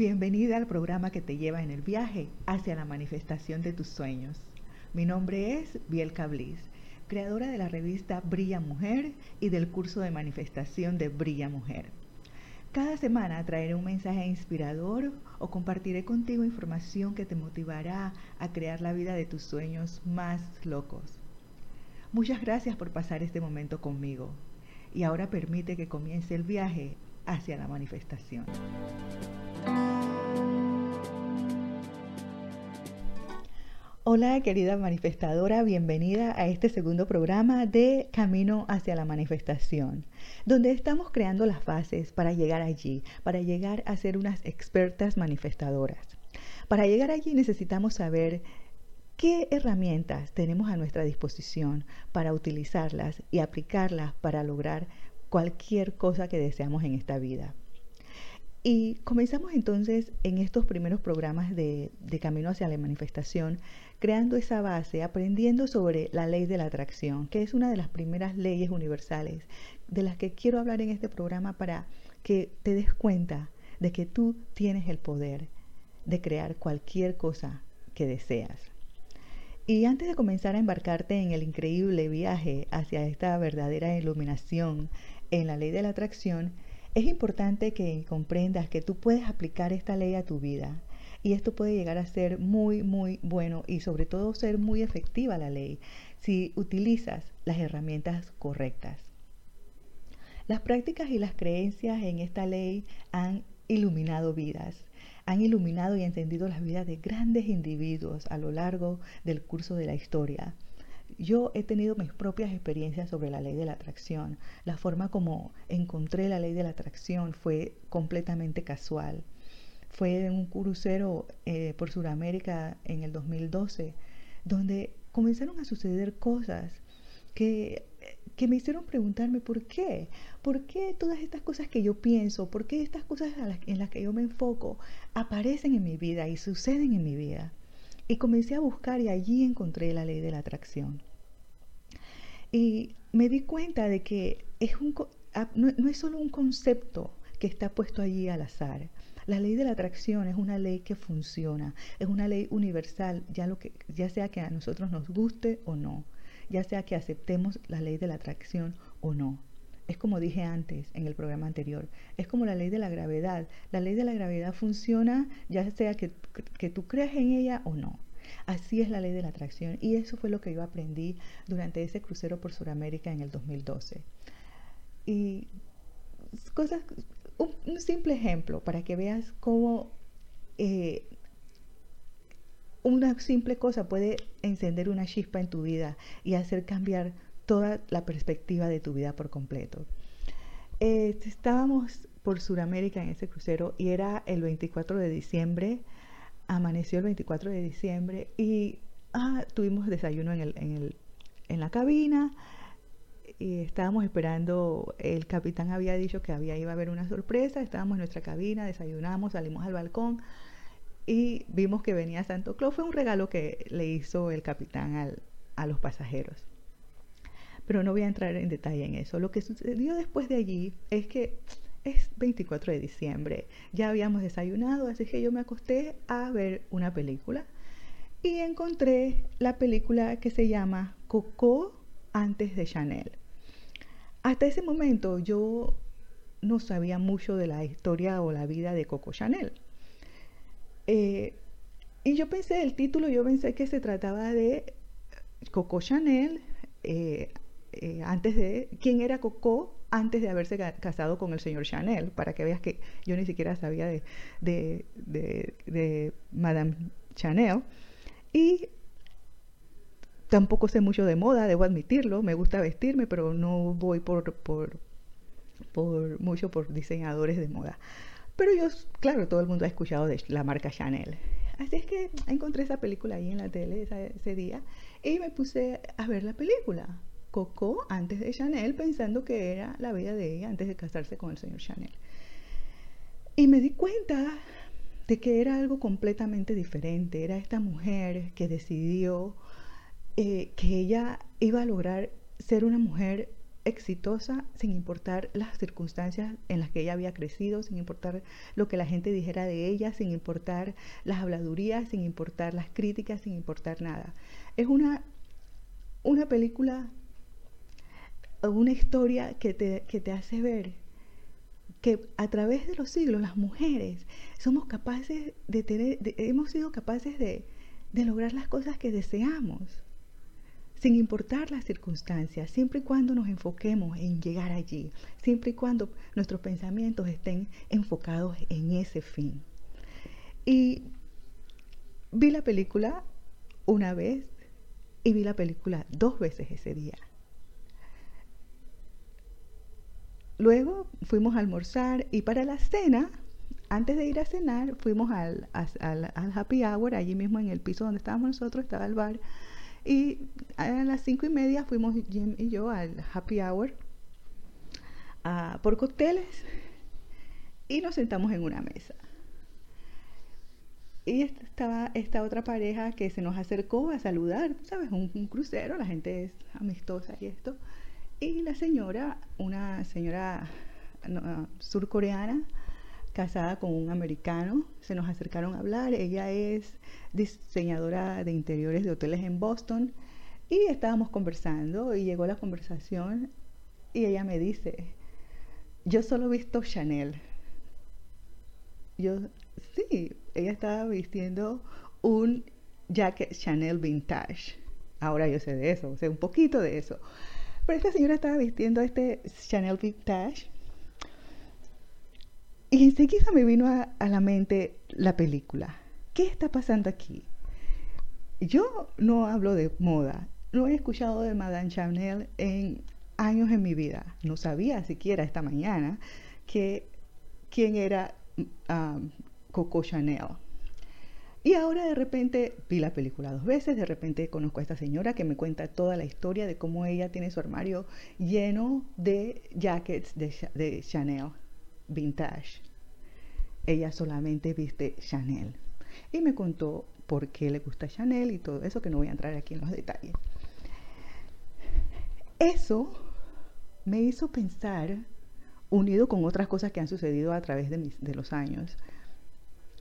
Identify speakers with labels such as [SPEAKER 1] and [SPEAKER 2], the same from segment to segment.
[SPEAKER 1] Bienvenida al programa que te lleva en el viaje hacia la manifestación de tus sueños. Mi nombre es Biel Cablis, creadora de la revista Brilla Mujer y del curso de manifestación de Brilla Mujer. Cada semana traeré un mensaje inspirador o compartiré contigo información que te motivará a crear la vida de tus sueños más locos. Muchas gracias por pasar este momento conmigo y ahora permite que comience el viaje hacia la manifestación. Hola querida manifestadora, bienvenida a este segundo programa de Camino hacia la Manifestación, donde estamos creando las bases para llegar allí, para llegar a ser unas expertas manifestadoras. Para llegar allí necesitamos saber qué herramientas tenemos a nuestra disposición para utilizarlas y aplicarlas para lograr cualquier cosa que deseamos en esta vida. Y comenzamos entonces en estos primeros programas de, Camino hacia la Manifestación, creando esa base, aprendiendo sobre la ley de la atracción, que es una de las primeras leyes universales de las que quiero hablar en este programa para que te des cuenta de que tú tienes el poder de crear cualquier cosa que deseas. Y antes de comenzar a embarcarte en el increíble viaje hacia esta verdadera iluminación en la ley de la atracción, es importante que comprendas que tú puedes aplicar esta ley a tu vida y esto puede llegar a ser muy, muy bueno y sobre todo ser muy efectiva la ley si utilizas las herramientas correctas. Las prácticas y las creencias en esta ley han iluminado vidas, han iluminado y encendido las vidas de grandes individuos a lo largo del curso de la historia. Yo he tenido mis propias experiencias sobre la ley de la atracción. La forma como encontré la ley de la atracción fue completamente casual. Fue en un crucero eh, por Sudamérica en el 2012, donde comenzaron a suceder cosas que, que me hicieron preguntarme por qué. ¿Por qué todas estas cosas que yo pienso, por qué estas cosas en las que yo me enfoco aparecen en mi vida y suceden en mi vida? Y comencé a buscar y allí encontré la ley de la atracción. Y me di cuenta de que es un, ah, no, es solo un concepto que está puesto allí al azar. La ley de la atracción es una ley que funciona, es una ley universal, ya, lo que, ya sea que a nosotros nos guste o no, ya sea que aceptemos la ley de la atracción o no. Es como dije antes en el programa anterior, es como la ley de la gravedad. La ley de la gravedad funciona ya sea que, que tú creas en ella o no. Así es la ley de la atracción y eso fue lo que yo aprendí durante ese crucero por Sudamérica en el 2012. Y cosas, un, simple ejemplo para que veas cómo eh, una simple cosa puede encender una chispa en tu vida y hacer cambiar toda la perspectiva de tu vida por completo. Eh, estábamos por Sudamérica en ese crucero y era el 24 de diciembre amaneció el 24 de diciembre y ah, tuvimos desayuno en, el, en, el, en la cabina y estábamos esperando, el capitán había dicho que había iba a haber una sorpresa, estábamos en nuestra cabina, desayunamos, salimos al balcón y vimos que venía Santo Claus. Fue un regalo que le hizo el capitán al, a los pasajeros. Pero no voy a entrar en detalle en eso. Lo que sucedió después de allí es que es 24 de diciembre. Ya habíamos desayunado, así que yo me acosté a ver una película y encontré la película que se llama Coco antes de Chanel. Hasta ese momento yo no sabía mucho de la historia o la vida de Coco Chanel. Eh, y yo pensé, el título, yo pensé que se trataba de Coco Chanel, eh, eh, antes de quién era Coco antes de haberse casado con el señor Chanel, para que veas que yo ni siquiera sabía de, de, Madame Chanel. Y tampoco sé mucho de moda, debo admitirlo, me gusta vestirme, pero no voy por, por, por mucho por diseñadores de moda. Pero yo, claro, todo el mundo ha escuchado de la marca Chanel. Así es que encontré esa película ahí en la tele ese día y me puse a ver la película. Coco antes de Chanel pensando que era la vida de ella antes de casarse con el señor Chanel. Y me di cuenta de que era algo completamente diferente. Era esta mujer que decidió eh, que ella iba a lograr ser una mujer exitosa sin importar las circunstancias en las que ella había crecido, sin importar lo que la gente dijera de ella, sin importar las habladurías, sin importar las críticas, sin importar nada. Es una, una película, una historia que te, que te hace ver que a través de los siglos las mujeres somos capaces de tener, hemos sido capaces de, de lograr las cosas que deseamos sin importar las circunstancias, siempre y cuando nos enfoquemos en llegar allí, siempre y cuando nuestros pensamientos estén enfocados en ese fin. Y vi la película una vez y vi la película dos veces ese día. Luego fuimos a almorzar y para la cena, antes de ir a cenar, fuimos al, al, happy hour, allí mismo en el piso donde estábamos nosotros, estaba el bar y a las cinco y media fuimos Jim y yo al happy hour por cócteles y nos sentamos en una mesa. Y estaba esta otra pareja que se nos acercó a saludar, ¿sabes? Un, crucero, la gente es amistosa y esto. Y la señora, una señora surcoreana, casada con un americano, se nos acercaron a hablar. Ella es diseñadora de interiores de hoteles en Boston y estábamos conversando y llegó la conversación y ella me dice, yo solo he visto Chanel. Yo, sí, ella estaba vistiendo un jacket Chanel vintage. Ahora yo sé de eso, sé un poquito de eso. Pero esta señora estaba vistiendo este Chanel vintage y enseguida me vino a, la mente la película. ¿Qué está pasando aquí? Yo no hablo de moda, no he escuchado de Madame Chanel en años en mi vida. No sabía siquiera esta mañana que quién era um, Coco Chanel. Y ahora de repente vi la película dos veces, de repente conozco a esta señora que me cuenta toda la historia de cómo ella tiene su armario lleno de jackets de, de Chanel vintage. Ella solamente viste Chanel. Y me contó por qué le gusta Chanel y todo eso, que no voy a entrar aquí en los detalles. Eso me hizo pensar, unido con otras cosas que han sucedido a través de, mis, de los años,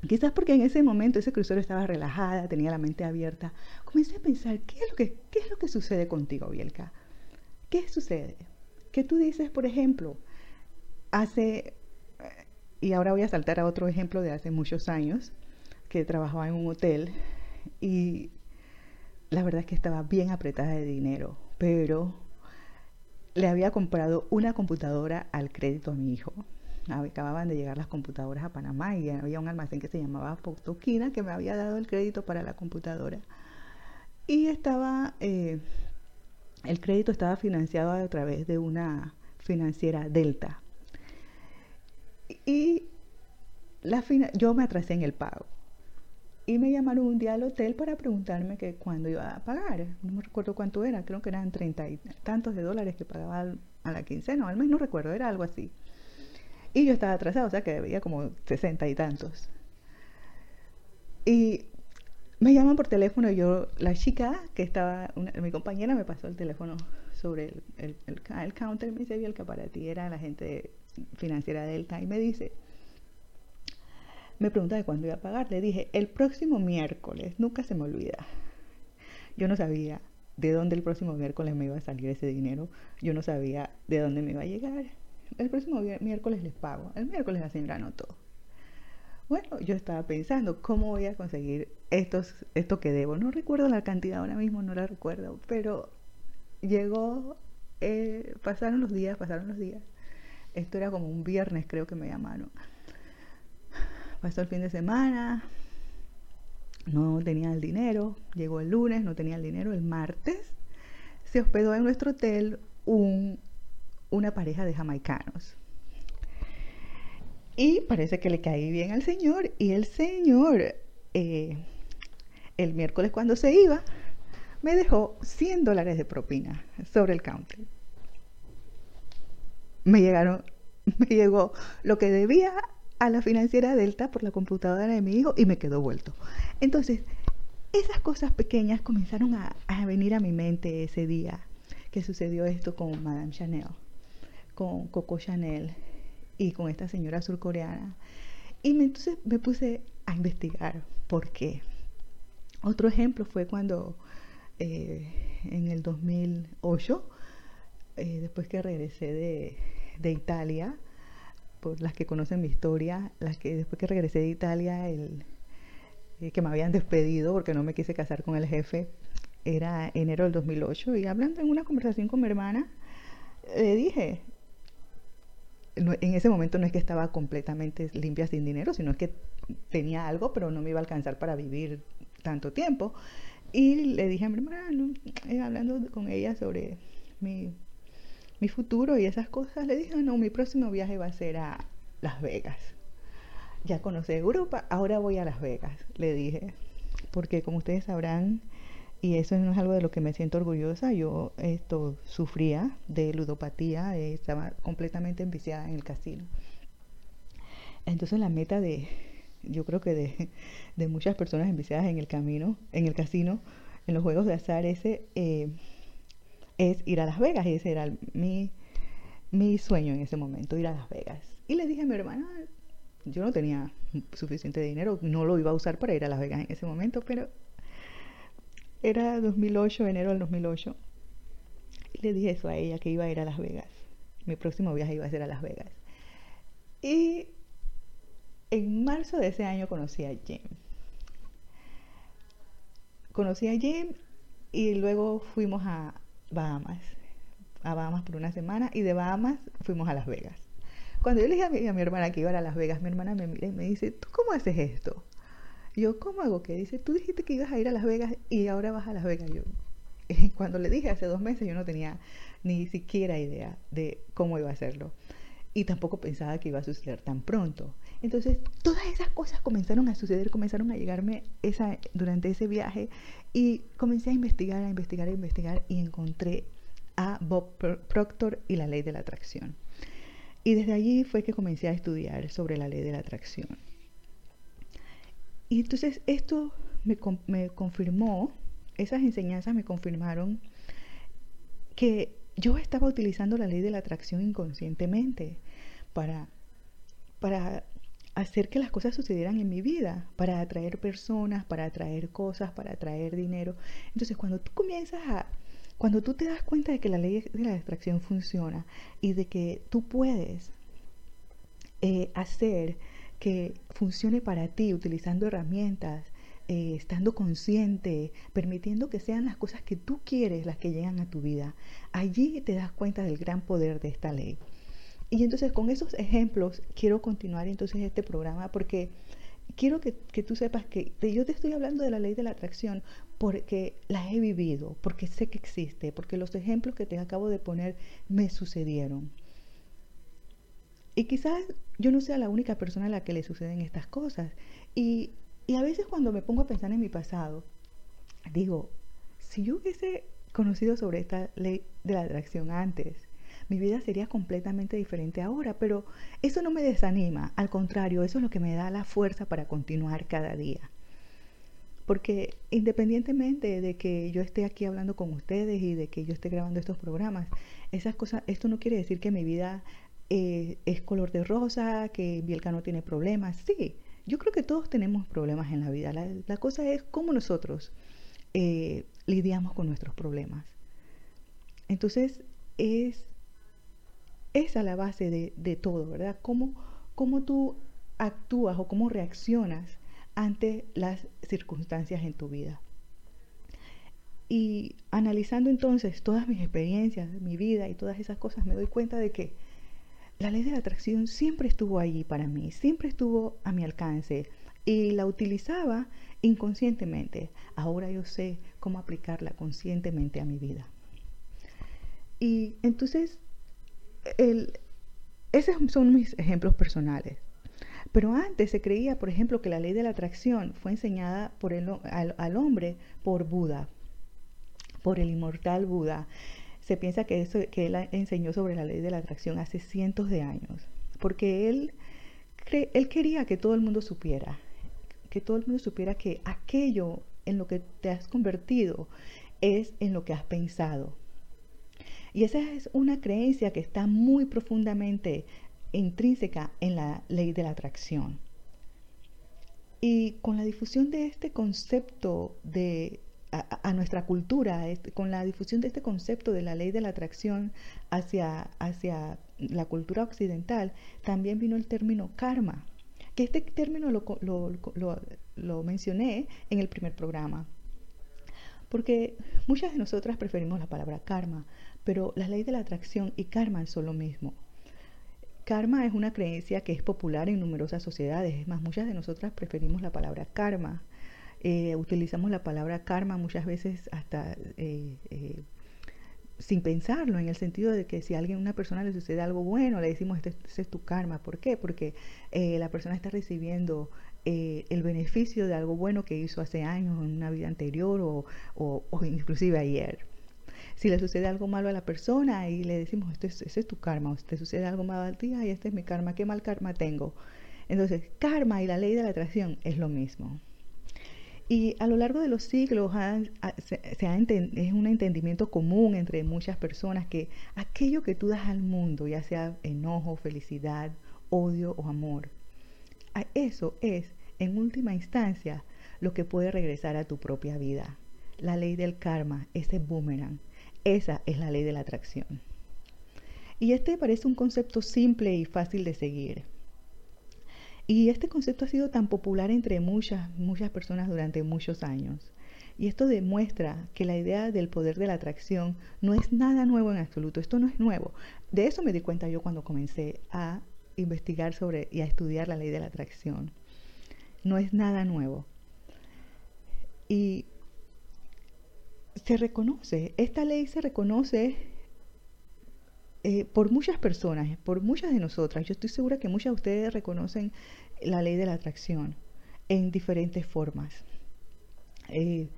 [SPEAKER 1] Quizás porque en ese momento ese crucero estaba relajada, tenía la mente abierta. Comencé a pensar, ¿qué es lo que, qué es lo que sucede contigo, Bielka? ¿Qué sucede? Que tú dices, por ejemplo, hace y ahora voy a saltar a otro ejemplo de hace muchos años, que trabajaba en un hotel y la verdad es que estaba bien apretada de dinero, pero le había comprado una computadora al crédito a mi hijo. Acababan de llegar las computadoras a Panamá y había un almacén que se llamaba Fotoquina que me había dado el crédito para la computadora. Y estaba, eh, el crédito estaba financiado a través de una financiera Delta. Y la yo me atrasé en el pago. Y me llamaron un día al hotel para preguntarme que cuándo iba a pagar. No me recuerdo cuánto era, creo que eran treinta y tantos de dólares que pagaba a la quincena, al mes no recuerdo, era algo así. Y yo estaba atrasado, o sea que debía como sesenta y tantos. Y me llaman por teléfono y yo, la chica que estaba, mi compañera me pasó el teléfono sobre el, el, el, counter, me dice, el que para ti era la gente financiera Delta y me dice, me pregunta de cuándo iba a pagar. Le dije, el próximo miércoles, nunca se me olvida. Yo no sabía de dónde el próximo miércoles me iba a salir ese dinero. Yo no sabía de dónde me iba a llegar. El próximo miércoles les pago. El miércoles la señora anotó. Bueno, yo estaba pensando, ¿cómo voy a conseguir estos, esto que debo? No recuerdo la cantidad ahora mismo, no la recuerdo, pero llegó, eh, pasaron los días, pasaron los días. Esto era como un viernes, creo que me llamaron. Pasó el fin de semana, no tenía el dinero, llegó el lunes, no tenía el dinero, el martes se hospedó en nuestro hotel un, una pareja de jamaicanos. Y parece que le caí bien al señor y el señor eh, el miércoles cuando se iba me dejó 100 dólares de propina sobre el counter me llegaron, me llegó lo que debía a la financiera Delta por la computadora de mi hijo y me quedó vuelto. Entonces, esas cosas pequeñas comenzaron a, venir a mi mente ese día. que sucedió esto con Madame Chanel, con Coco Chanel y con esta señora surcoreana. Y me, entonces me puse a investigar por qué. Otro ejemplo fue cuando eh, en el 2008, eh, después que regresé de, de, Italia, por las que conocen mi historia, las que después que regresé de Italia, el, eh, que me habían despedido porque no me quise casar con el jefe, era enero del 2008 y hablando en una conversación con mi hermana, le dije, en ese momento no es que estaba completamente limpia sin dinero, sino es que tenía algo, pero no me iba a alcanzar para vivir tanto tiempo. Y le dije a mi hermana, eh, hablando con ella sobre mi, mi futuro y esas cosas, le dije, no, mi próximo viaje va a ser a Las Vegas. Ya conocí Europa, ahora voy a Las Vegas, le dije, porque como ustedes sabrán, y eso no es algo de lo que me siento orgullosa. Yo esto sufría de ludopatía, estaba completamente enviciada en el casino. Entonces la meta de, yo creo que de, de muchas personas enviciadas en el camino, en el casino, en los juegos de azar, ese eh, es ir a Las Vegas. Y ese era mi, mi sueño en ese momento, ir a Las Vegas. Y le dije a mi hermana, yo no tenía suficiente dinero, no lo iba a usar para ir a Las Vegas en ese momento, pero era 2008, enero del 2008. Y le dije eso a ella, que iba a ir a Las Vegas. Mi próximo viaje iba a ser a Las Vegas. Y en marzo de ese año conocí a Jim. Conocí a Jim y luego fuimos a Bahamas. A Bahamas por una semana y de Bahamas fuimos a Las Vegas. Cuando yo le dije a mi, a mi hermana que iba a Las Vegas, mi hermana me mira y me dice, ¿tú cómo haces esto? yo, ¿cómo hago que Dice, tú dijiste que ibas a ir a Las Vegas y ahora vas a Las Vegas. Yo, cuando le dije hace dos meses, yo no tenía ni siquiera idea de cómo iba a hacerlo. Y tampoco pensaba que iba a suceder tan pronto. Entonces, todas esas cosas comenzaron a suceder, comenzaron a llegarme esa, durante ese viaje y comencé a investigar, a investigar, a investigar y encontré a Bob Proctor y la ley de la atracción. Y desde allí fue que comencé a estudiar sobre la ley de la atracción. Y entonces esto me, me confirmó, esas enseñanzas me confirmaron que yo estaba utilizando la ley de la atracción inconscientemente para, para hacer que las cosas sucedieran en mi vida, para atraer personas, para atraer cosas, para atraer dinero. Entonces, cuando tú comienzas a, cuando tú te das cuenta de que la ley de la atracción funciona y de que tú puedes eh, hacer que funcione para ti utilizando herramientas, eh, estando consciente, permitiendo que sean las cosas que tú quieres las que llegan a tu vida. Allí te das cuenta del gran poder de esta ley. Y entonces con esos ejemplos quiero continuar entonces este programa porque quiero que, que tú sepas que yo te estoy hablando de la ley de la atracción porque la he vivido, porque sé que existe, porque los ejemplos que te acabo de poner me sucedieron. Y quizás yo no sea la única persona a la que le suceden estas cosas. Y, a veces cuando me pongo a pensar en mi pasado, digo, si yo hubiese conocido sobre esta ley de la atracción antes, mi vida sería completamente diferente ahora, pero eso no me desanima, al contrario, eso es lo que me da la fuerza para continuar cada día. Porque independientemente de que yo esté aquí hablando con ustedes y de que yo esté grabando estos programas, esas cosas, esto no quiere decir que mi vida eh, es color de rosa, que Bielka no tiene problemas. Sí, yo creo que todos tenemos problemas en la vida. La, cosa es cómo nosotros eh, lidiamos con nuestros problemas. Entonces, es esa la base de, todo, ¿verdad? Cómo, cómo tú actúas o cómo reaccionas ante las circunstancias en tu vida. Y analizando entonces todas mis experiencias, mi vida y todas esas cosas, me doy cuenta de que la ley de la atracción siempre estuvo allí para mí, siempre estuvo a mi alcance y la utilizaba inconscientemente. Ahora yo sé cómo aplicarla conscientemente a mi vida. Y entonces, esos son mis ejemplos personales. Pero antes se creía, por ejemplo, que la ley de la atracción fue enseñada por el, al hombre por Buda, por el inmortal Buda se piensa que, eso, que él enseñó sobre la ley de la atracción hace cientos de años, porque él, él quería que todo el mundo supiera, que todo el mundo supiera que aquello en lo que te has convertido es en lo que has pensado. Y esa es una creencia que está muy profundamente intrínseca en la ley de la atracción. Y con la difusión de este concepto de a, nuestra cultura, con la difusión de este concepto de la ley de la atracción hacia, hacia la cultura occidental, también vino el término karma, que este término lo, lo mencioné en el primer programa. Porque muchas de nosotras preferimos la palabra karma, pero la ley de la atracción y karma son lo mismo. Karma es una creencia que es popular en numerosas sociedades. Es más, muchas de nosotras preferimos la palabra karma. Eh, utilizamos la palabra karma muchas veces hasta eh, eh, sin pensarlo, en el sentido de que si a alguien, una persona le sucede algo bueno, le decimos, este, este es tu karma. ¿Por qué? Porque la persona está recibiendo el beneficio de algo bueno que hizo hace años, en una vida anterior o, o inclusive ayer si le sucede algo malo a la persona y le decimos, este es, ese es tu karma, o te sucede algo malo a ti, y este es mi karma, qué mal karma tengo. Entonces, karma y la ley de la atracción es lo mismo. Y a lo largo de los siglos se, es un entendimiento común entre muchas personas que aquello que tú das al mundo, ya sea enojo, felicidad, odio o amor, eso es, en última instancia, lo que puede regresar a tu propia vida. La ley del karma, ese boomerang, esa es la ley de la atracción. Y este parece un concepto simple y fácil de seguir. Y este concepto ha sido tan popular entre muchas, muchas personas durante muchos años. Y esto demuestra que la idea del poder de la atracción no es nada nuevo en absoluto. Esto no es nuevo. De eso me di cuenta yo cuando comencé a investigar sobre y a estudiar la ley de la atracción. No es nada nuevo. Y se reconoce, esta ley se reconoce eh, por muchas personas, por muchas de nosotras. Yo estoy segura que muchas de ustedes reconocen la ley de la atracción en diferentes formas. Eh,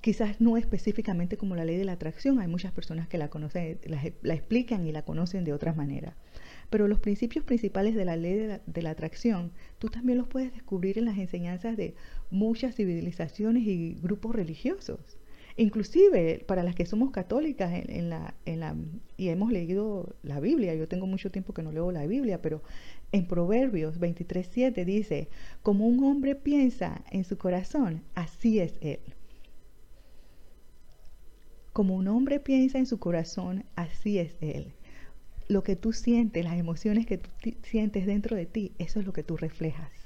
[SPEAKER 1] quizás no específicamente como la ley de la atracción, hay muchas personas que la conocen, la, explican y la conocen de otras maneras. Pero los principios principales de la ley de la, de la, atracción, tú también los puedes descubrir en las enseñanzas de muchas civilizaciones y grupos religiosos inclusive para las que somos católicas en, la, en la, y hemos leído la Biblia, yo tengo mucho tiempo que no leo la Biblia, pero en Proverbios 23.7 dice, como un hombre piensa en su corazón, así es él. Como un hombre piensa en su corazón, así es él. Lo que tú sientes, las emociones que tú sientes dentro de ti, eso es lo que tú reflejas.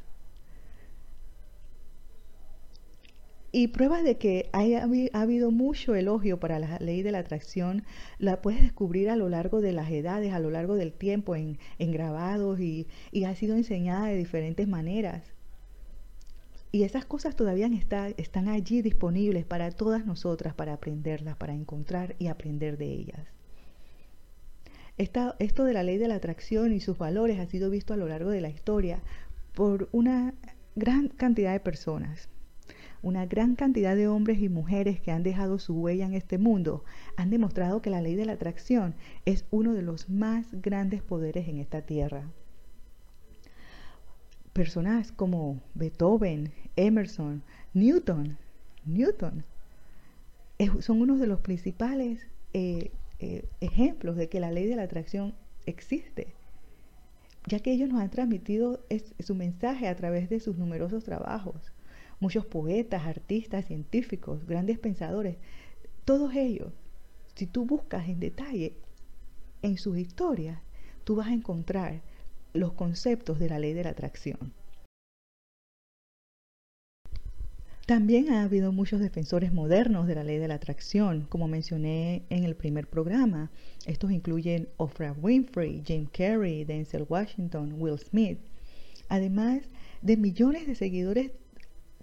[SPEAKER 1] Y pruebas de que ha habido mucho elogio para la ley de la atracción la puedes descubrir a lo largo de las edades, a lo largo del tiempo, en, grabados y, ha sido enseñada de diferentes maneras. Y esas cosas todavía están allí disponibles para todas nosotras, para aprenderlas, para encontrar y aprender de ellas. esto de la ley de la atracción y sus valores ha sido visto a lo largo de la historia por una gran cantidad de personas una gran cantidad de hombres y mujeres que han dejado su huella en este mundo han demostrado que la ley de la atracción es uno de los más grandes poderes en esta tierra. Personas como Beethoven, Emerson, Newton, Newton, son uno de los principales eh, eh, ejemplos de que la ley de la atracción existe, ya que ellos nos han transmitido su mensaje a través de sus numerosos trabajos muchos poetas, artistas, científicos, grandes pensadores, todos ellos, si tú buscas en detalle en sus historias, tú vas a encontrar los conceptos de la ley de la atracción. También ha habido muchos defensores modernos de la ley de la atracción, como mencioné en el primer programa. Estos incluyen Oprah Winfrey, Jim Carrey, Denzel Washington, Will Smith, además de millones de seguidores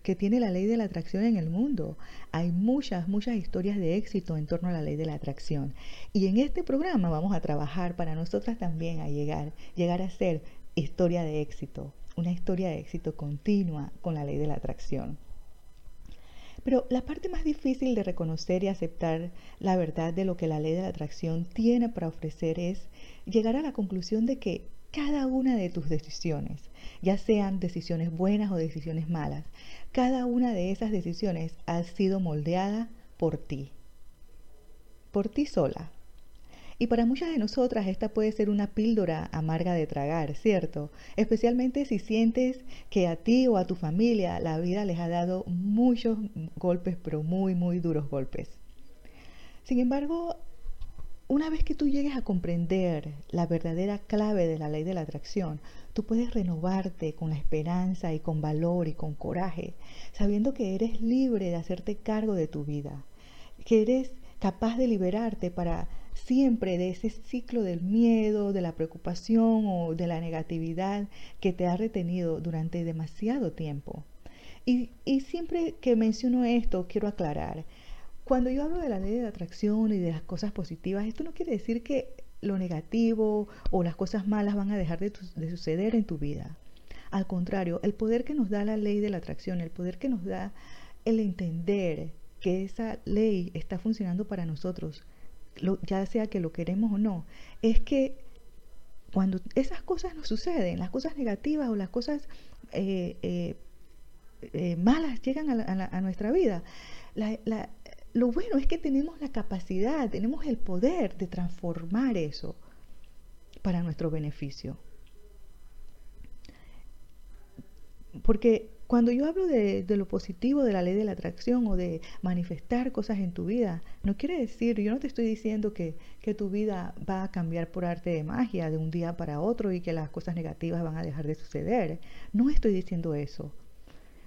[SPEAKER 1] que tiene la ley de la atracción en el mundo. Hay muchas, muchas historias de éxito en torno a la ley de la atracción. Y en este programa vamos a trabajar para nosotras también a llegar, llegar a ser historia de éxito, una historia de éxito continua con la ley de la atracción. Pero la parte más difícil de reconocer y aceptar la verdad de lo que la ley de la atracción tiene para ofrecer es llegar a la conclusión de que cada una de tus decisiones, ya sean decisiones buenas o decisiones malas, cada una de esas decisiones ha sido moldeada por ti, por ti sola. Y para muchas de nosotras esta puede ser una píldora amarga de tragar, ¿cierto? Especialmente si sientes que a ti o a tu familia la vida les ha dado muchos golpes, pero muy, muy duros golpes. Sin embargo, una vez que tú llegues a comprender la verdadera clave de la ley de la atracción, tú puedes renovarte con la esperanza y con valor y con coraje, sabiendo que eres libre de hacerte cargo de tu vida, que eres capaz de liberarte para siempre de ese ciclo del miedo, de la preocupación o de la negatividad que te ha retenido durante demasiado tiempo. Y, y siempre que menciono esto, quiero aclarar, cuando yo hablo de la ley de atracción y de las cosas positivas, esto no quiere decir que lo negativo o las cosas malas van a dejar de, suceder en tu vida. Al contrario, el poder que nos da la ley de la atracción, el poder que nos da el entender que esa ley está funcionando para nosotros, ya sea que lo queremos o no, es que cuando esas cosas nos suceden, las cosas negativas o las cosas eh, eh, eh, malas llegan a, nuestra vida, la, lo bueno es que tenemos la capacidad, tenemos el poder de transformar eso para nuestro beneficio. Porque cuando yo hablo de, lo positivo de la ley de la atracción o de manifestar cosas en tu vida, no quiere decir, yo no te estoy diciendo que, que tu vida va a cambiar por arte de magia de un día para otro y que las cosas negativas van a dejar de suceder. No estoy diciendo eso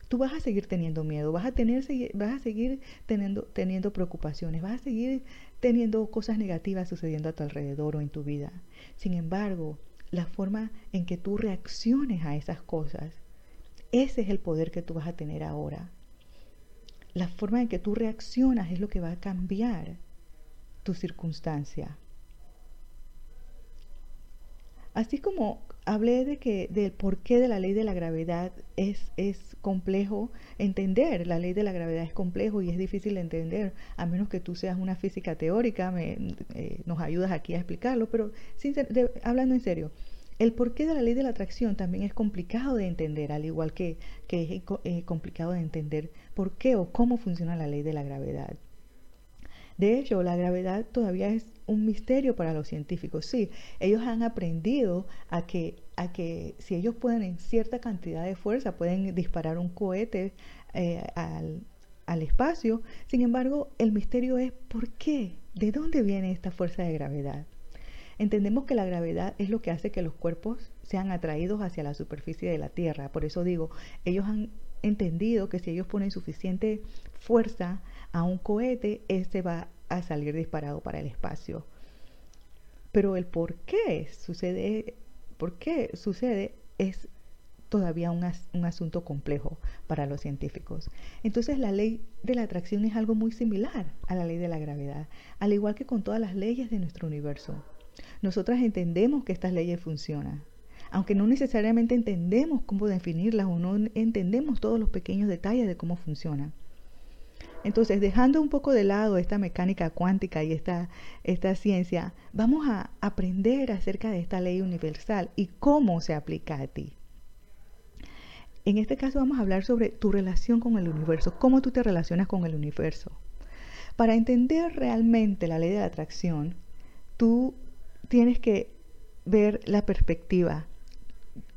[SPEAKER 1] tú vas a seguir teniendo miedo, vas a, tener, vas a seguir teniendo, teniendo preocupaciones, vas a seguir teniendo cosas negativas sucediendo a tu alrededor o en tu vida. Sin embargo, la forma en que tú reacciones a esas cosas, ese es el poder que tú vas a tener ahora. La forma en que tú reaccionas es lo que va a cambiar tu circunstancia. Así como hablé de que del porqué de la ley de la gravedad es, es complejo entender, la ley de la gravedad es complejo y es difícil de entender, a menos que tú seas una física teórica, me, eh, nos ayudas aquí a explicarlo, pero hablando en serio, el porqué de la ley de la atracción también es complicado de entender, al igual que, que es eh, complicado de entender por qué o cómo funciona la ley de la gravedad. De hecho, la gravedad todavía es un misterio para los científicos. Sí, ellos han aprendido a que, a que si ellos pueden en cierta cantidad de fuerza, pueden disparar un cohete eh, al, al espacio. Sin embargo, el misterio es ¿por qué? ¿De dónde viene esta fuerza de gravedad? Entendemos que la gravedad es lo que hace que los cuerpos sean atraídos hacia la superficie de la Tierra. Por eso digo, ellos han entendido que si ellos ponen suficiente fuerza a un cohete, este va a salir disparado para el espacio. Pero el por qué sucede, por qué sucede es todavía un, un, asunto complejo para los científicos. Entonces la ley de la atracción es algo muy similar a la ley de la gravedad, al igual que con todas las leyes de nuestro universo. Nosotras entendemos que estas leyes funcionan, aunque no necesariamente entendemos cómo definirlas o no entendemos todos los pequeños detalles de cómo funcionan. Entonces, dejando un poco de lado esta mecánica cuántica y esta, esta ciencia, vamos a aprender acerca de esta ley universal y cómo se aplica a ti. En este caso vamos a hablar sobre tu relación con el universo, cómo tú te relacionas con el universo. Para entender realmente la ley de la atracción, tú tienes que ver la perspectiva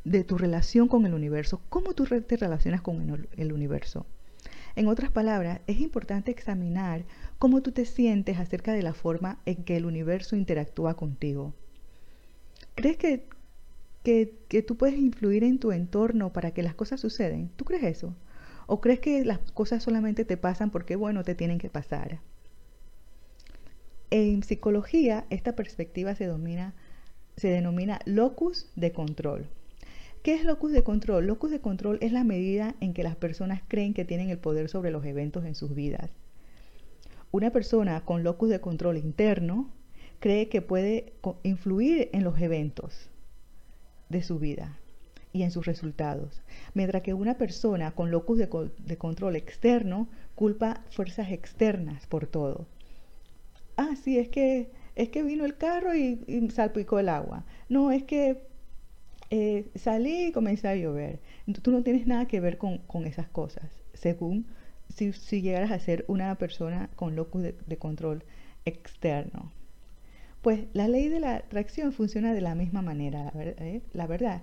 [SPEAKER 1] de tu relación con el universo, cómo tú te relacionas con el universo. En otras palabras, es importante examinar cómo tú te sientes acerca de la forma en que el universo interactúa contigo. ¿Crees que, que, tú puedes influir en tu entorno para que las cosas suceden? ¿Tú crees eso? ¿O crees que las cosas solamente te pasan porque, bueno, te tienen que pasar? En psicología, esta perspectiva se, se denomina locus de control. ¿Qué es locus de control? Locus de control es la medida en que las personas creen que tienen el poder sobre los eventos en sus vidas. Una persona con locus de control interno cree que puede influir en los eventos de su vida y en sus resultados, mientras que una persona con locus de, control externo culpa fuerzas externas por todo. Ah, sí, es que es que vino el carro y, y salpicó el agua. No, es que eh, salí y comencé a llover. Tú no tienes nada que ver con, esas cosas, según si, llegaras a ser una persona con locus de, control externo. Pues la ley de la atracción funciona de la misma manera, ¿eh? la verdad.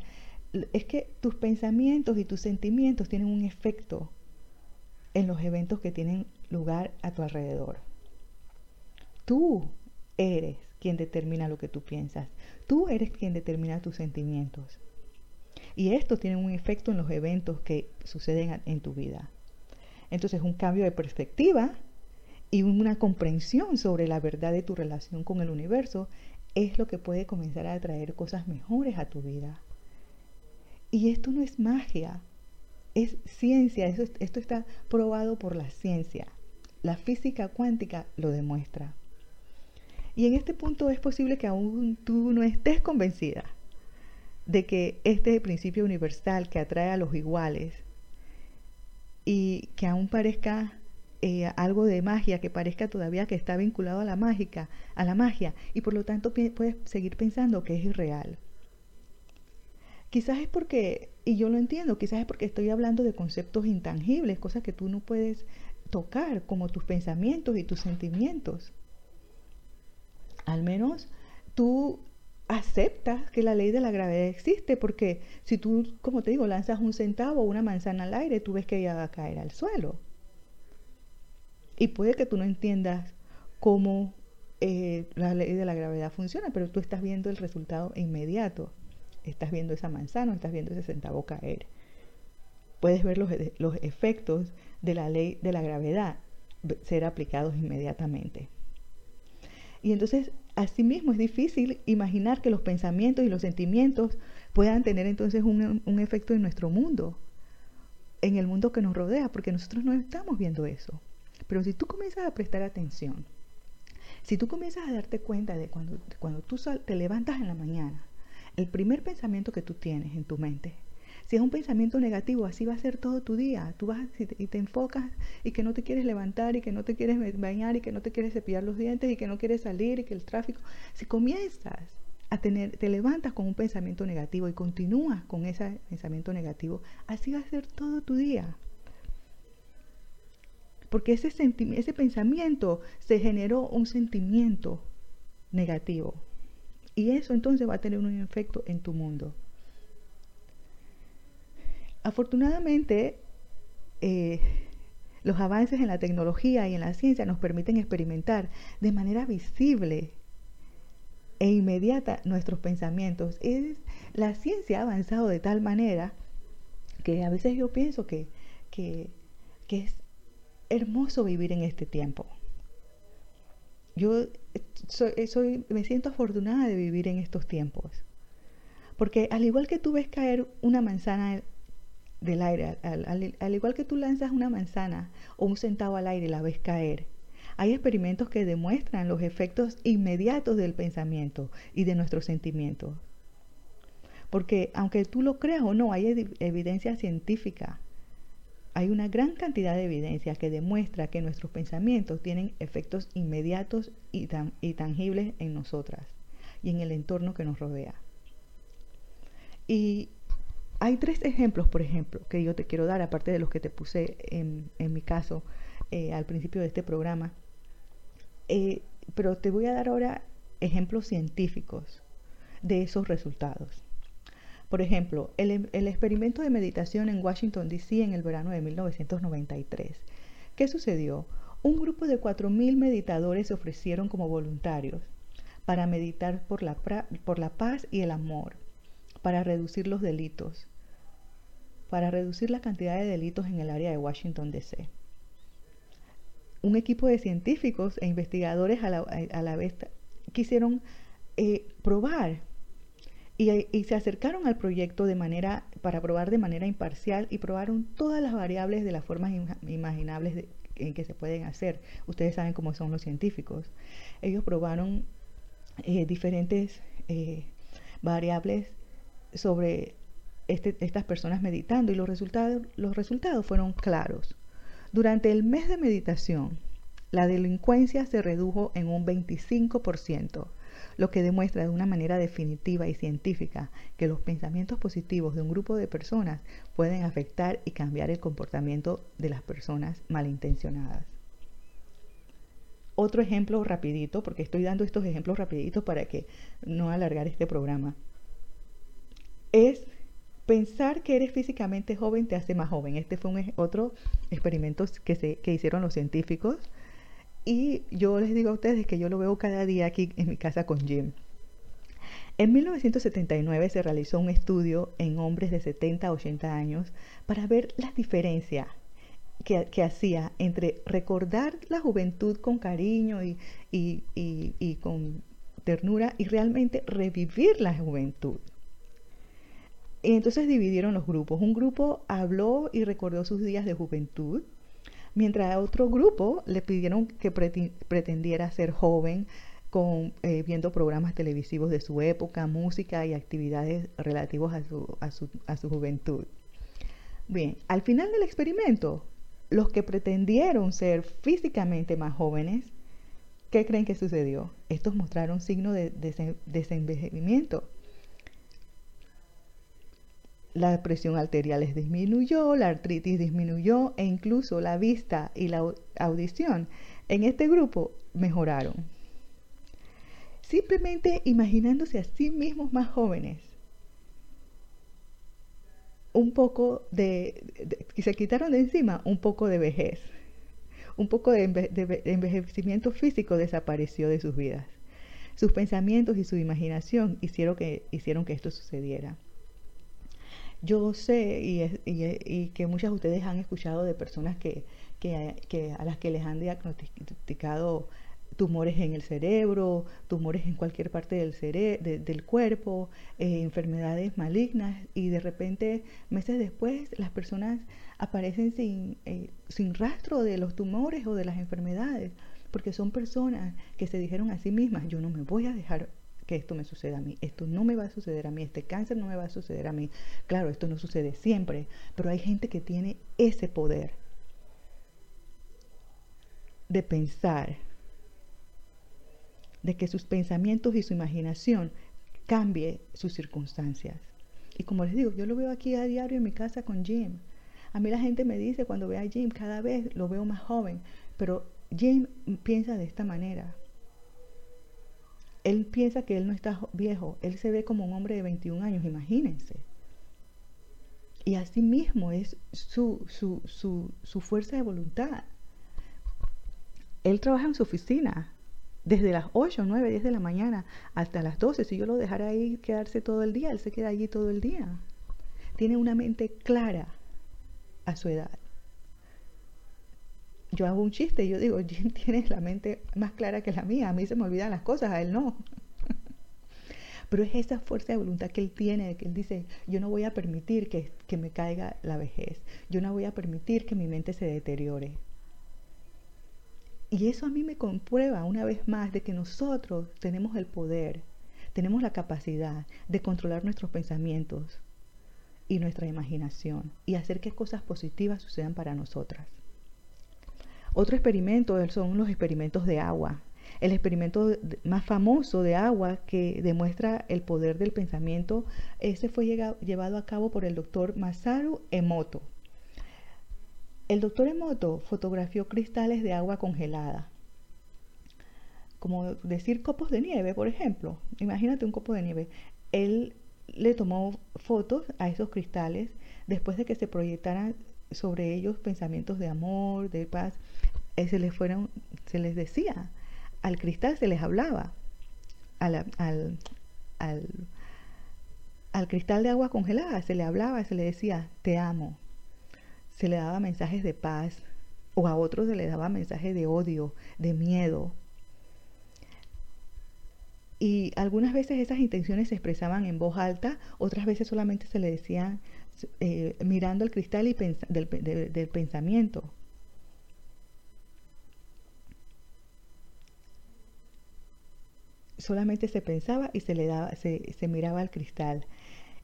[SPEAKER 1] Es que tus pensamientos y tus sentimientos tienen un efecto en los eventos que tienen lugar a tu alrededor. Tú eres quien determina lo que tú piensas. Tú eres quien determina tus sentimientos. Y esto tiene un efecto en los eventos que suceden en tu vida. Entonces, un cambio de perspectiva y una comprensión sobre la verdad de tu relación con el universo es lo que puede comenzar a atraer cosas mejores a tu vida. Y esto no es magia, es ciencia, esto está probado por la ciencia. La física cuántica lo demuestra. Y en este punto es posible que aún tú no estés convencida de que este principio universal que atrae a los iguales y que aún parezca eh, algo de magia, que parezca todavía que está vinculado a la mágica, a la magia, y por lo tanto puedes seguir pensando que es irreal. Quizás es porque, y yo lo entiendo, quizás es porque estoy hablando de conceptos intangibles, cosas que tú no puedes tocar, como tus pensamientos y tus sentimientos. Al menos tú aceptas que la ley de la gravedad existe, porque si tú, como te digo, lanzas un centavo o una manzana al aire, tú ves que ella va a caer al suelo. Y puede que tú no entiendas cómo eh, la ley de la gravedad funciona, pero tú estás viendo el resultado inmediato. Estás viendo esa manzana, estás viendo ese centavo caer. Puedes ver los, los efectos de la ley de la gravedad ser aplicados inmediatamente. Y entonces Asimismo, es difícil imaginar que los pensamientos y los sentimientos puedan tener entonces un, efecto en nuestro mundo, en el mundo que nos rodea, porque nosotros no estamos viendo eso. Pero si tú comienzas a prestar atención, si tú comienzas a darte cuenta de cuando, cuando tú te levantas en la mañana, el primer pensamiento que tú tienes en tu mente si es un pensamiento negativo, así va a ser todo tu día. Tú vas y te enfocas y que no te quieres levantar y que no te quieres bañar y que no te quieres cepillar los dientes y que no quieres salir y que el tráfico. Si comienzas a tener, te levantas con un pensamiento negativo y continúas con ese pensamiento negativo, así va a ser todo tu día. Porque ese, ese pensamiento se generó un sentimiento negativo. Y eso entonces va a tener un efecto en tu mundo. Afortunadamente, eh, los avances en la tecnología y en la ciencia nos permiten experimentar de manera visible e inmediata nuestros pensamientos. Es, la ciencia ha avanzado de tal manera que a veces yo pienso que, que, es hermoso vivir en este tiempo. Yo soy, soy, me siento afortunada de vivir en estos tiempos. Porque al igual que tú ves caer una manzana del aire. Al, igual que tú lanzas una manzana o un centavo al aire y la ves caer, hay experimentos que demuestran los efectos inmediatos del pensamiento y de nuestros sentimientos. Porque aunque tú lo creas o no, hay evidencia científica. Hay una gran cantidad de evidencia que demuestra que nuestros pensamientos tienen efectos inmediatos y, y tangibles en nosotras y en el entorno que nos rodea. Y hay tres ejemplos, por ejemplo, que yo te quiero dar, aparte de los que te puse en, mi caso eh, al principio de este programa. Eh, pero te voy a dar ahora ejemplos científicos de esos resultados. Por ejemplo, el, experimento de meditación en Washington, D.C. en el verano de 1993. ¿Qué sucedió? Un grupo de 4.000 meditadores se ofrecieron como voluntarios para meditar por la paz y el amor para reducir los delitos, para reducir la cantidad de delitos en el área de Washington, D.C. Un equipo de científicos e investigadores a la, vez quisieron eh, probar y, se acercaron al proyecto de manera, para probar de manera imparcial y probaron todas las variables de las formas imaginables en que se pueden hacer. Ustedes saben cómo son los científicos. Ellos probaron eh, diferentes eh, variables sobre este, estas personas meditando y los resultados, los resultados fueron claros. Durante el mes de meditación, la delincuencia se redujo en un 25%, lo que demuestra de una manera definitiva y científica que los pensamientos positivos de un grupo de personas pueden afectar y cambiar el comportamiento de las personas malintencionadas. otro ejemplo rapidito, porque estoy dando estos ejemplos rapiditos para que no alargar este programa. Es pensar que eres físicamente joven te hace más joven. Este fue un, otro experimento que, se, que hicieron los científicos. Y yo les digo a ustedes que yo lo veo cada día aquí en mi casa con Jim. En 1979 se realizó un estudio en hombres de 70 a 80 años para ver las diferencias que, hacía entre recordar la juventud con cariño y, y, con ternura y realmente revivir la juventud. Entonces dividieron los grupos. Un grupo habló y recordó sus días de juventud, mientras a otro grupo le pidieron que pretendiera ser joven, con, eh, viendo programas televisivos de su época, música y actividades relativas a su, a, su, a su juventud. Bien, al final del experimento, los que pretendieron ser físicamente más jóvenes, ¿qué creen que sucedió? Estos mostraron signos de desenvejecimiento. La presión arterial les disminuyó, la artritis disminuyó e incluso la vista y la audición en este grupo mejoraron. Simplemente imaginándose a sí mismos más jóvenes, un poco de, y se quitaron de encima un poco de vejez. Un poco de, envejecimiento físico desapareció de sus vidas. Sus pensamientos y su imaginación hicieron que, hicieron que esto sucediera. Yo sé y, que muchas de ustedes han escuchado de personas que, que, a las que les han diagnosticado tumores en el cerebro, tumores en cualquier parte del, del cuerpo, eh, enfermedades malignas y de repente meses después las personas aparecen sin, eh, sin rastro de los tumores o de las enfermedades, porque son personas que se dijeron a sí mismas, yo no me voy a dejar que esto me suceda a mí, esto no me va a suceder a mí, este cáncer no me va a suceder a mí. Claro, esto no sucede siempre, pero hay gente que tiene ese poder de pensar de que sus pensamientos y su imaginación cambie sus circunstancias. Y como les digo, yo lo veo aquí a diario en mi casa con Jim. A mí la gente me dice cuando ve a Jim, cada vez lo veo más joven, pero Jim piensa de esta manera. Él piensa que él no está viejo, él se ve como un hombre de 21 años, imagínense. Y así mismo es su, su, su, su fuerza de voluntad. Él trabaja en su oficina, desde las 8, 9, 10 de la mañana hasta las 12. Si yo lo dejara ahí quedarse todo el día, él se queda allí todo el día. Tiene una mente clara a su edad. Yo hago un chiste, yo digo, Jim tiene la mente más clara que la mía, a mí se me olvidan las cosas, a él no. Pero es esa fuerza de voluntad que él tiene, que él dice, yo no voy a permitir que, que me caiga la vejez, yo no voy a permitir que mi mente se deteriore. Y eso a mí me comprueba una vez más de que nosotros tenemos el poder, tenemos la capacidad de controlar nuestros pensamientos y nuestra imaginación y hacer que cosas positivas sucedan para nosotras. Otro experimento son los experimentos de agua. El experimento más famoso de agua que demuestra el poder del pensamiento, ese fue llevado a cabo por el doctor Masaru Emoto el doctor Emoto fotografió cristales de agua congelada, como decir copos de nieve, por ejemplo. Imagínate un copo de nieve. Él le tomó fotos a esos cristales después de que se proyectaran sobre ellos pensamientos de amor, de paz. Se les fueron, se les decía, al cristal se les hablaba, al, al, al cristal de agua congelada se le hablaba, se le decía, te amo, se le daba mensajes de paz o a otros se le daba mensajes de odio, de miedo. Y algunas veces esas intenciones se expresaban en voz alta, otras veces solamente se le decían eh, mirando el cristal y del, pensamiento. Solamente se pensaba y se le daba, se, se miraba al cristal.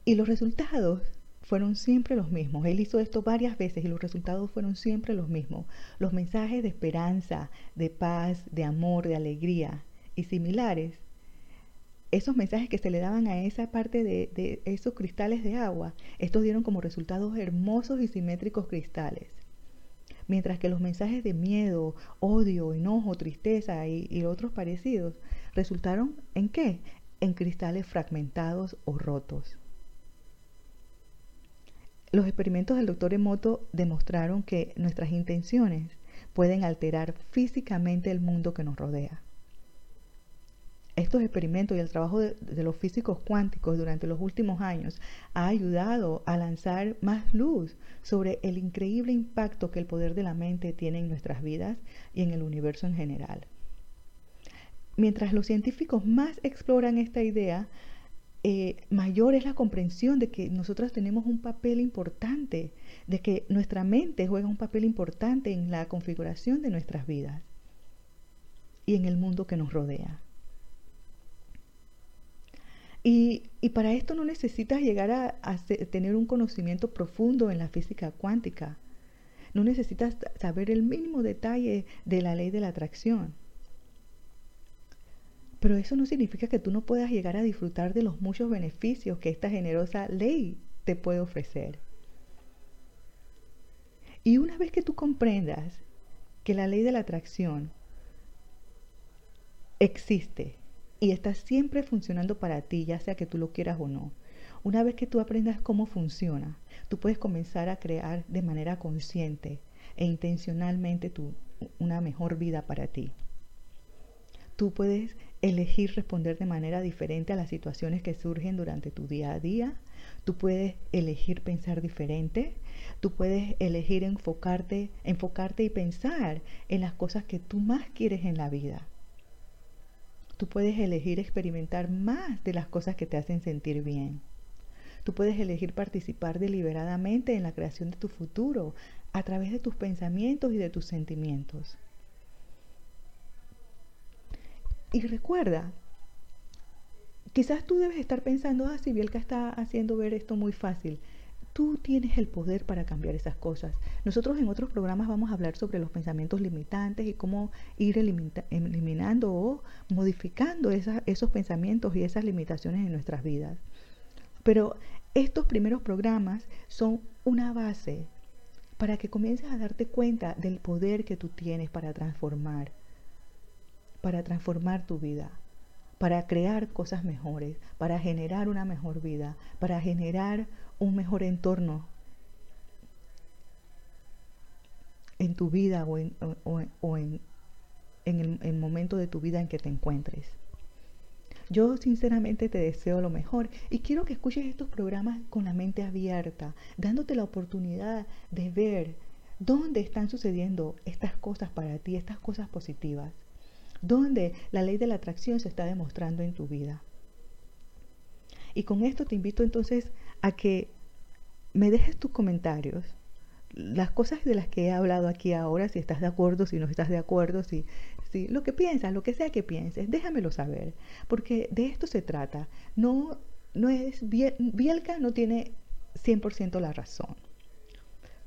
[SPEAKER 1] Y los resultados fueron siempre los mismos. Él hizo esto varias veces y los resultados fueron siempre los mismos. Los mensajes de esperanza, de paz, de amor, de alegría y similares. Esos mensajes que se le daban a esa parte de, esos cristales de agua, estos dieron como resultados hermosos y simétricos cristales. Mientras que los mensajes de miedo, odio, enojo, tristeza y, otros parecidos resultaron en qué? En cristales fragmentados o rotos. Los experimentos del doctor Emoto demostraron que nuestras intenciones pueden alterar físicamente el mundo que nos rodea. Estos experimentos y el trabajo de, los físicos cuánticos durante los últimos años ha ayudado a lanzar más luz sobre el increíble impacto que el poder de la mente tiene en nuestras vidas y en el universo en general. Mientras los científicos más exploran esta idea, eh, mayor es la comprensión de que nosotros tenemos un papel importante, de que nuestra mente juega un papel importante en la configuración de nuestras vidas y en el mundo que nos rodea. Y, para esto no necesitas llegar a, tener un conocimiento profundo en la física cuántica. No necesitas saber el mínimo detalle de la ley de la atracción. Pero eso no significa que tú no puedas llegar a disfrutar de los muchos beneficios que esta generosa ley te puede ofrecer. Y una vez que tú comprendas que la ley de la atracción existe y está siempre funcionando para ti, ya sea que tú lo quieras o no. Una vez que tú aprendas cómo funciona, tú puedes comenzar a crear de manera consciente e intencionalmente tu, una mejor vida para ti. Tú puedes elegir responder de manera diferente a las situaciones que surgen durante tu día a día. Tú puedes elegir pensar diferente. Tú puedes elegir enfocarte, enfocarte y pensar en las cosas que tú más quieres en la vida. Tú puedes elegir experimentar más de las cosas que te hacen sentir bien. Tú puedes elegir participar deliberadamente en la creación de tu futuro a través de tus pensamientos y de tus sentimientos. Y recuerda, quizás tú debes estar pensando, ah, si Bielka está haciendo ver esto muy fácil. Tú tienes el poder para cambiar esas cosas. Nosotros en otros programas vamos a hablar sobre los pensamientos limitantes y cómo ir eliminando o modificando esos pensamientos y esas limitaciones en nuestras vidas. Pero estos primeros programas son una base para que comiences a darte cuenta del poder que tú tienes para transformar, para transformar tu vida para crear cosas mejores, para generar una mejor vida, para generar un mejor entorno en tu vida o en, el, el momento de tu vida en que te encuentres. Yo sinceramente te deseo lo mejor y quiero que escuches estos programas con la mente abierta, dándote la oportunidad de ver dónde están sucediendo estas cosas para ti, estas cosas positivas donde la ley de la atracción se está demostrando en tu vida. Y con esto te invito entonces a que me dejes tus comentarios, las cosas de las que he hablado aquí ahora, si estás de acuerdo, si no estás de acuerdo, si, si lo que piensas, lo que sea que pienses, déjamelo saber, porque de esto se trata. No, no es Bielka no tiene 100% la razón.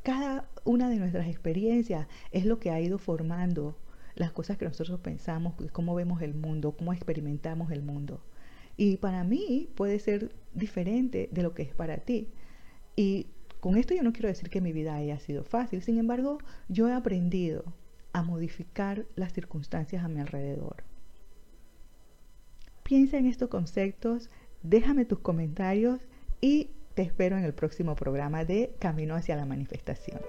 [SPEAKER 1] Cada una de nuestras experiencias es lo que ha ido formando las cosas que nosotros pensamos, cómo vemos el mundo, cómo experimentamos el mundo. Y para mí puede ser diferente de lo que es para ti. Y con esto yo no quiero decir que mi vida haya sido fácil, sin embargo, yo he aprendido a modificar las circunstancias a mi alrededor. Piensa en estos conceptos, déjame tus comentarios y te espero en el próximo programa de Camino hacia la Manifestación.